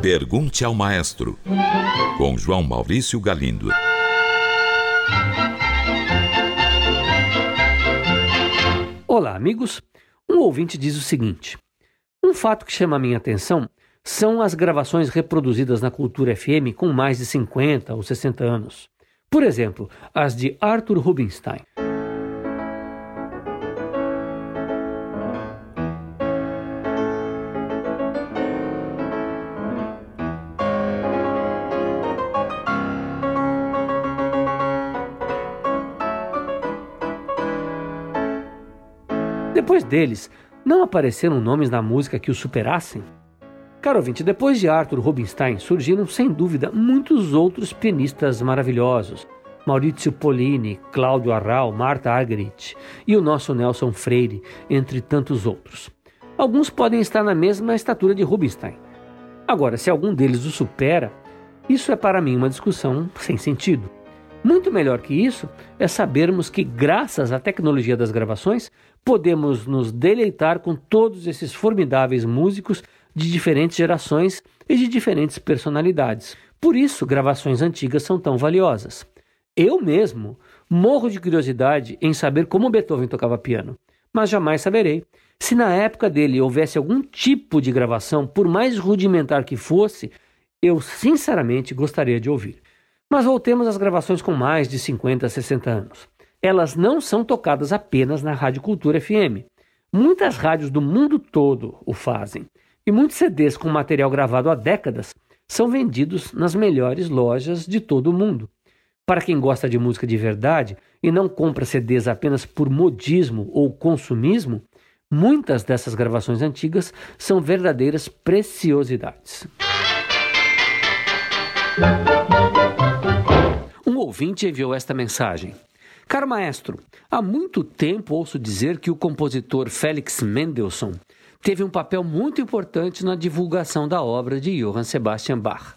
Pergunte ao Maestro, com João Maurício Galindo. Olá, amigos. Um ouvinte diz o seguinte: Um fato que chama a minha atenção são as gravações reproduzidas na Cultura FM com mais de 50 ou 60 anos. Por exemplo, as de Arthur Rubinstein. Depois deles, não apareceram nomes na música que o superassem? Caro ouvinte, depois de Arthur Rubinstein surgiram sem dúvida muitos outros pianistas maravilhosos. Maurizio Pollini, Cláudio Arral, Marta Argerich e o nosso Nelson Freire, entre tantos outros. Alguns podem estar na mesma estatura de Rubinstein. Agora, se algum deles o supera, isso é para mim uma discussão sem sentido. Muito melhor que isso é sabermos que, graças à tecnologia das gravações, podemos nos deleitar com todos esses formidáveis músicos de diferentes gerações e de diferentes personalidades. Por isso, gravações antigas são tão valiosas. Eu mesmo morro de curiosidade em saber como Beethoven tocava piano, mas jamais saberei. Se na época dele houvesse algum tipo de gravação, por mais rudimentar que fosse, eu sinceramente gostaria de ouvir. Mas voltemos às gravações com mais de 50, 60 anos. Elas não são tocadas apenas na Rádio Cultura FM. Muitas rádios do mundo todo o fazem. E muitos CDs com material gravado há décadas são vendidos nas melhores lojas de todo o mundo. Para quem gosta de música de verdade e não compra CDs apenas por modismo ou consumismo, muitas dessas gravações antigas são verdadeiras preciosidades. Ouvinte enviou esta mensagem. Caro maestro, há muito tempo ouço dizer que o compositor Felix Mendelssohn teve um papel muito importante na divulgação da obra de Johann Sebastian Bach.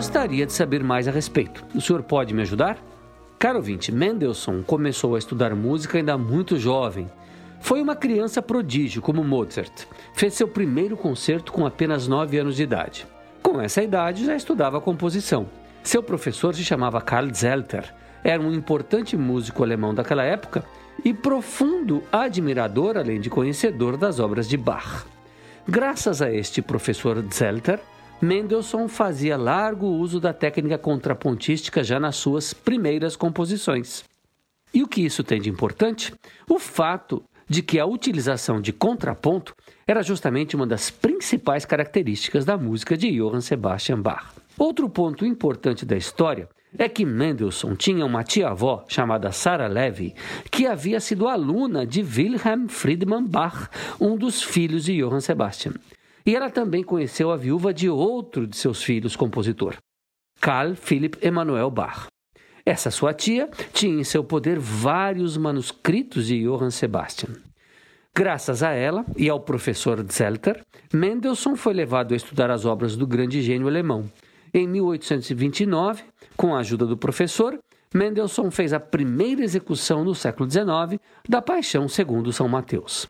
Gostaria de saber mais a respeito. O senhor pode me ajudar? Caro ouvinte, Mendelssohn começou a estudar música ainda muito jovem. Foi uma criança prodígio, como Mozart. Fez seu primeiro concerto com apenas 9 anos de idade. Com essa idade, já estudava composição. Seu professor se chamava Karl Zelter. Era um importante músico alemão daquela época e profundo admirador, além de conhecedor das obras de Bach. Graças a este professor Zelter, Mendelssohn fazia largo uso da técnica contrapontística já nas suas primeiras composições. E o que isso tem de importante? O fato de que a utilização de contraponto era justamente uma das principais características da música de Johann Sebastian Bach. Outro ponto importante da história é que Mendelssohn tinha uma tia-avó chamada Sarah Levy, que havia sido aluna de Wilhelm Friedmann Bach, um dos filhos de Johann Sebastian. E ela também conheceu a viúva de outro de seus filhos compositor, Carl Philipp Emanuel Bach. Essa sua tia tinha em seu poder vários manuscritos de Johann Sebastian. Graças a ela e ao professor Zelter, Mendelssohn foi levado a estudar as obras do grande gênio alemão. Em 1829, com a ajuda do professor, Mendelssohn fez a primeira execução no século XIX da Paixão segundo São Mateus.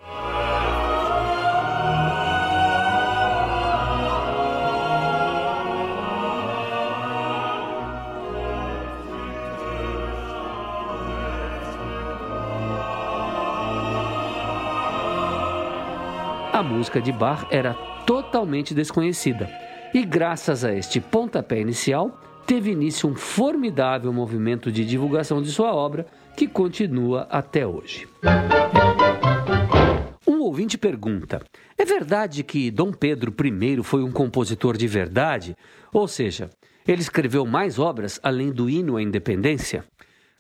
A música de Bach era totalmente desconhecida. E graças a este pontapé inicial, teve início um formidável movimento de divulgação de sua obra que continua até hoje. Um ouvinte pergunta: É verdade que Dom Pedro I foi um compositor de verdade? Ou seja, ele escreveu mais obras além do hino à independência?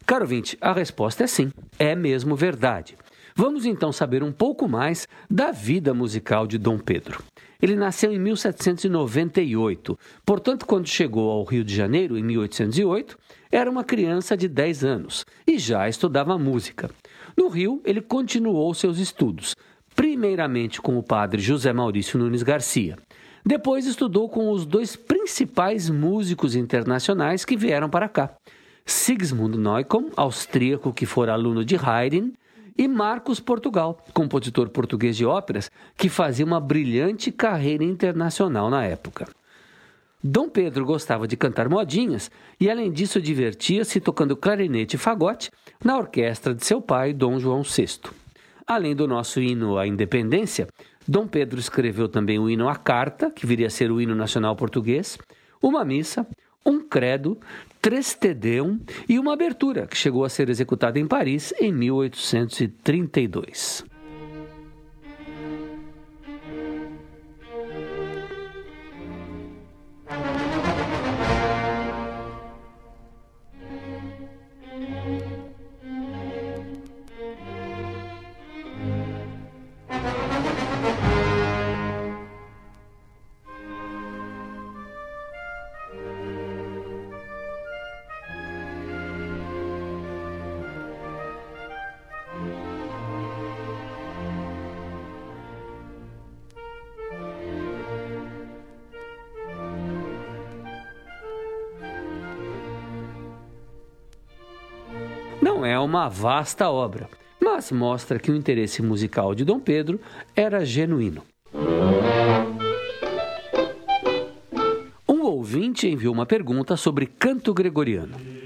Caro ouvinte, a resposta é sim, é mesmo verdade. Vamos então saber um pouco mais da vida musical de Dom Pedro. Ele nasceu em 1798, portanto, quando chegou ao Rio de Janeiro, em 1808, era uma criança de 10 anos e já estudava música. No Rio, ele continuou seus estudos, primeiramente com o padre José Maurício Nunes Garcia. Depois estudou com os dois principais músicos internacionais que vieram para cá. Sigismund Neukomm, austríaco que fora aluno de Haydn, e Marcos Portugal, compositor português de óperas, que fazia uma brilhante carreira internacional na época. Dom Pedro gostava de cantar modinhas e, além disso, divertia-se tocando clarinete e fagote na orquestra de seu pai, Dom João VI. Além do nosso hino à independência, Dom Pedro escreveu também o hino à carta, que viria a ser o hino nacional português, uma missa, um credo, três tedeum e uma abertura, que chegou a ser executada em Paris em 1832. Não é uma vasta obra, mas mostra que o interesse musical de Dom Pedro era genuíno. Um ouvinte enviou uma pergunta sobre canto gregoriano.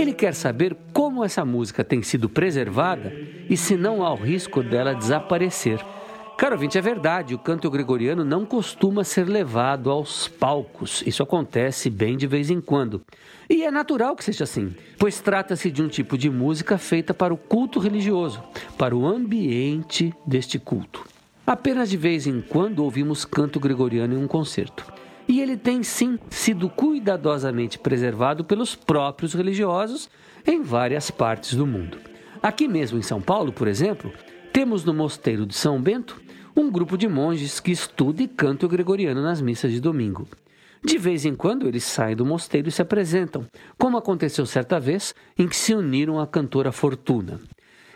Ele quer saber como essa música tem sido preservada e se não há o risco dela desaparecer. Caro ouvinte, é verdade, o canto gregoriano não costuma ser levado aos palcos. Isso acontece bem de vez em quando. E é natural que seja assim, pois trata-se de um tipo de música feita para o culto religioso, para o ambiente deste culto. Apenas de vez em quando ouvimos canto gregoriano em um concerto. E ele tem sim sido cuidadosamente preservado pelos próprios religiosos em várias partes do mundo. Aqui mesmo em São Paulo, por exemplo, temos no Mosteiro de São Bento um grupo de monges que estuda e canta o gregoriano nas missas de domingo. De vez em quando eles saem do mosteiro e se apresentam, como aconteceu certa vez em que se uniram à cantora Fortuna.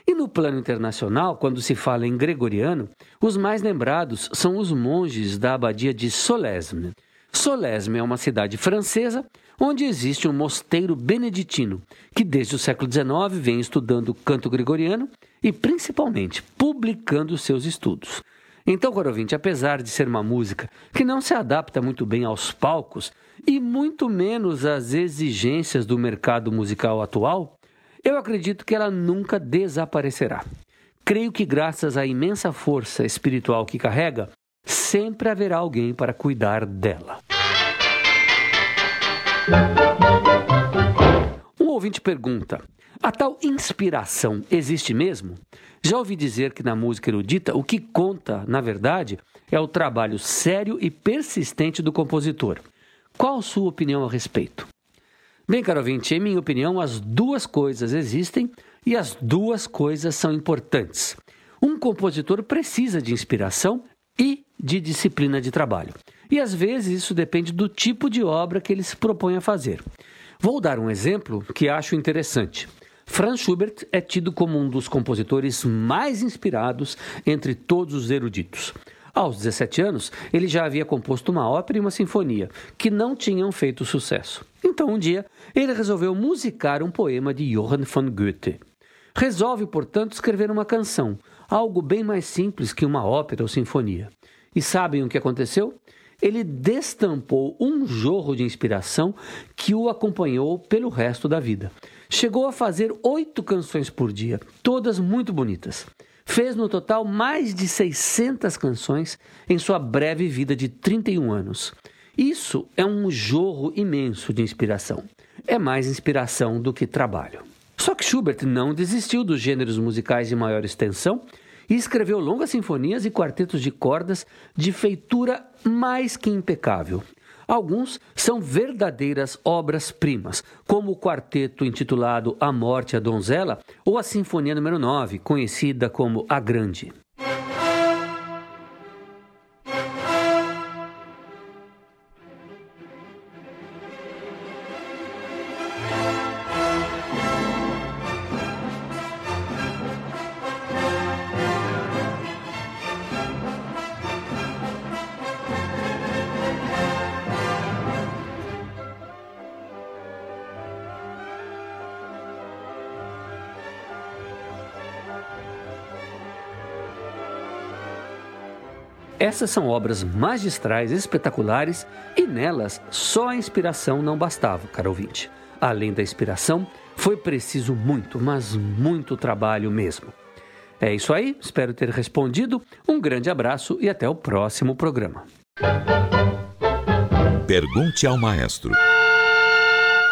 E no plano internacional, quando se fala em gregoriano, os mais lembrados são os monges da abadia de Solesme, Solesme é uma cidade francesa onde existe um mosteiro beneditino que desde o século XIX vem estudando canto gregoriano e principalmente publicando seus estudos. Então, caro ouvinte, apesar de ser uma música que não se adapta muito bem aos palcos e muito menos às exigências do mercado musical atual, eu acredito que ela nunca desaparecerá. Creio que, graças à imensa força espiritual que carrega, sempre haverá alguém para cuidar dela. Um ouvinte pergunta: a tal inspiração existe mesmo? Já ouvi dizer que na música erudita o que conta, na verdade, é o trabalho sério e persistente do compositor. Qual sua opinião a respeito? Bem, caro ouvinte, em minha opinião, as duas coisas existem e as duas coisas são importantes. Um compositor precisa de inspiração e de disciplina de trabalho. E às vezes isso depende do tipo de obra que ele se propõe a fazer. Vou dar um exemplo que acho interessante. Franz Schubert é tido como um dos compositores mais inspirados entre todos os eruditos. Aos 17 anos, ele já havia composto uma ópera e uma sinfonia que não tinham feito sucesso. Então, um dia, ele resolveu musicar um poema de Johann von Goethe. Resolve, portanto, escrever uma canção, algo bem mais simples que uma ópera ou sinfonia. E sabem o que aconteceu? Ele destampou um jorro de inspiração que o acompanhou pelo resto da vida. Chegou a fazer oito canções por dia, todas muito bonitas. fez no total mais de 600 canções em sua breve vida de 31 anos. Isso é um jorro imenso de inspiração. É mais inspiração do que trabalho. Schubert não desistiu dos gêneros musicais de maior extensão e escreveu longas sinfonias e quartetos de cordas de feitura mais que impecável. Alguns são verdadeiras obras-primas, como o quarteto intitulado A Morte à Donzela ou a Sinfonia número 9, conhecida como A Grande. Essas são obras magistrais, espetaculares e nelas só a inspiração não bastava, caro ouvinte. Além da inspiração, foi preciso muito, mas muito trabalho mesmo. É isso aí, espero ter respondido. Um grande abraço e até o próximo programa. Pergunte ao maestro.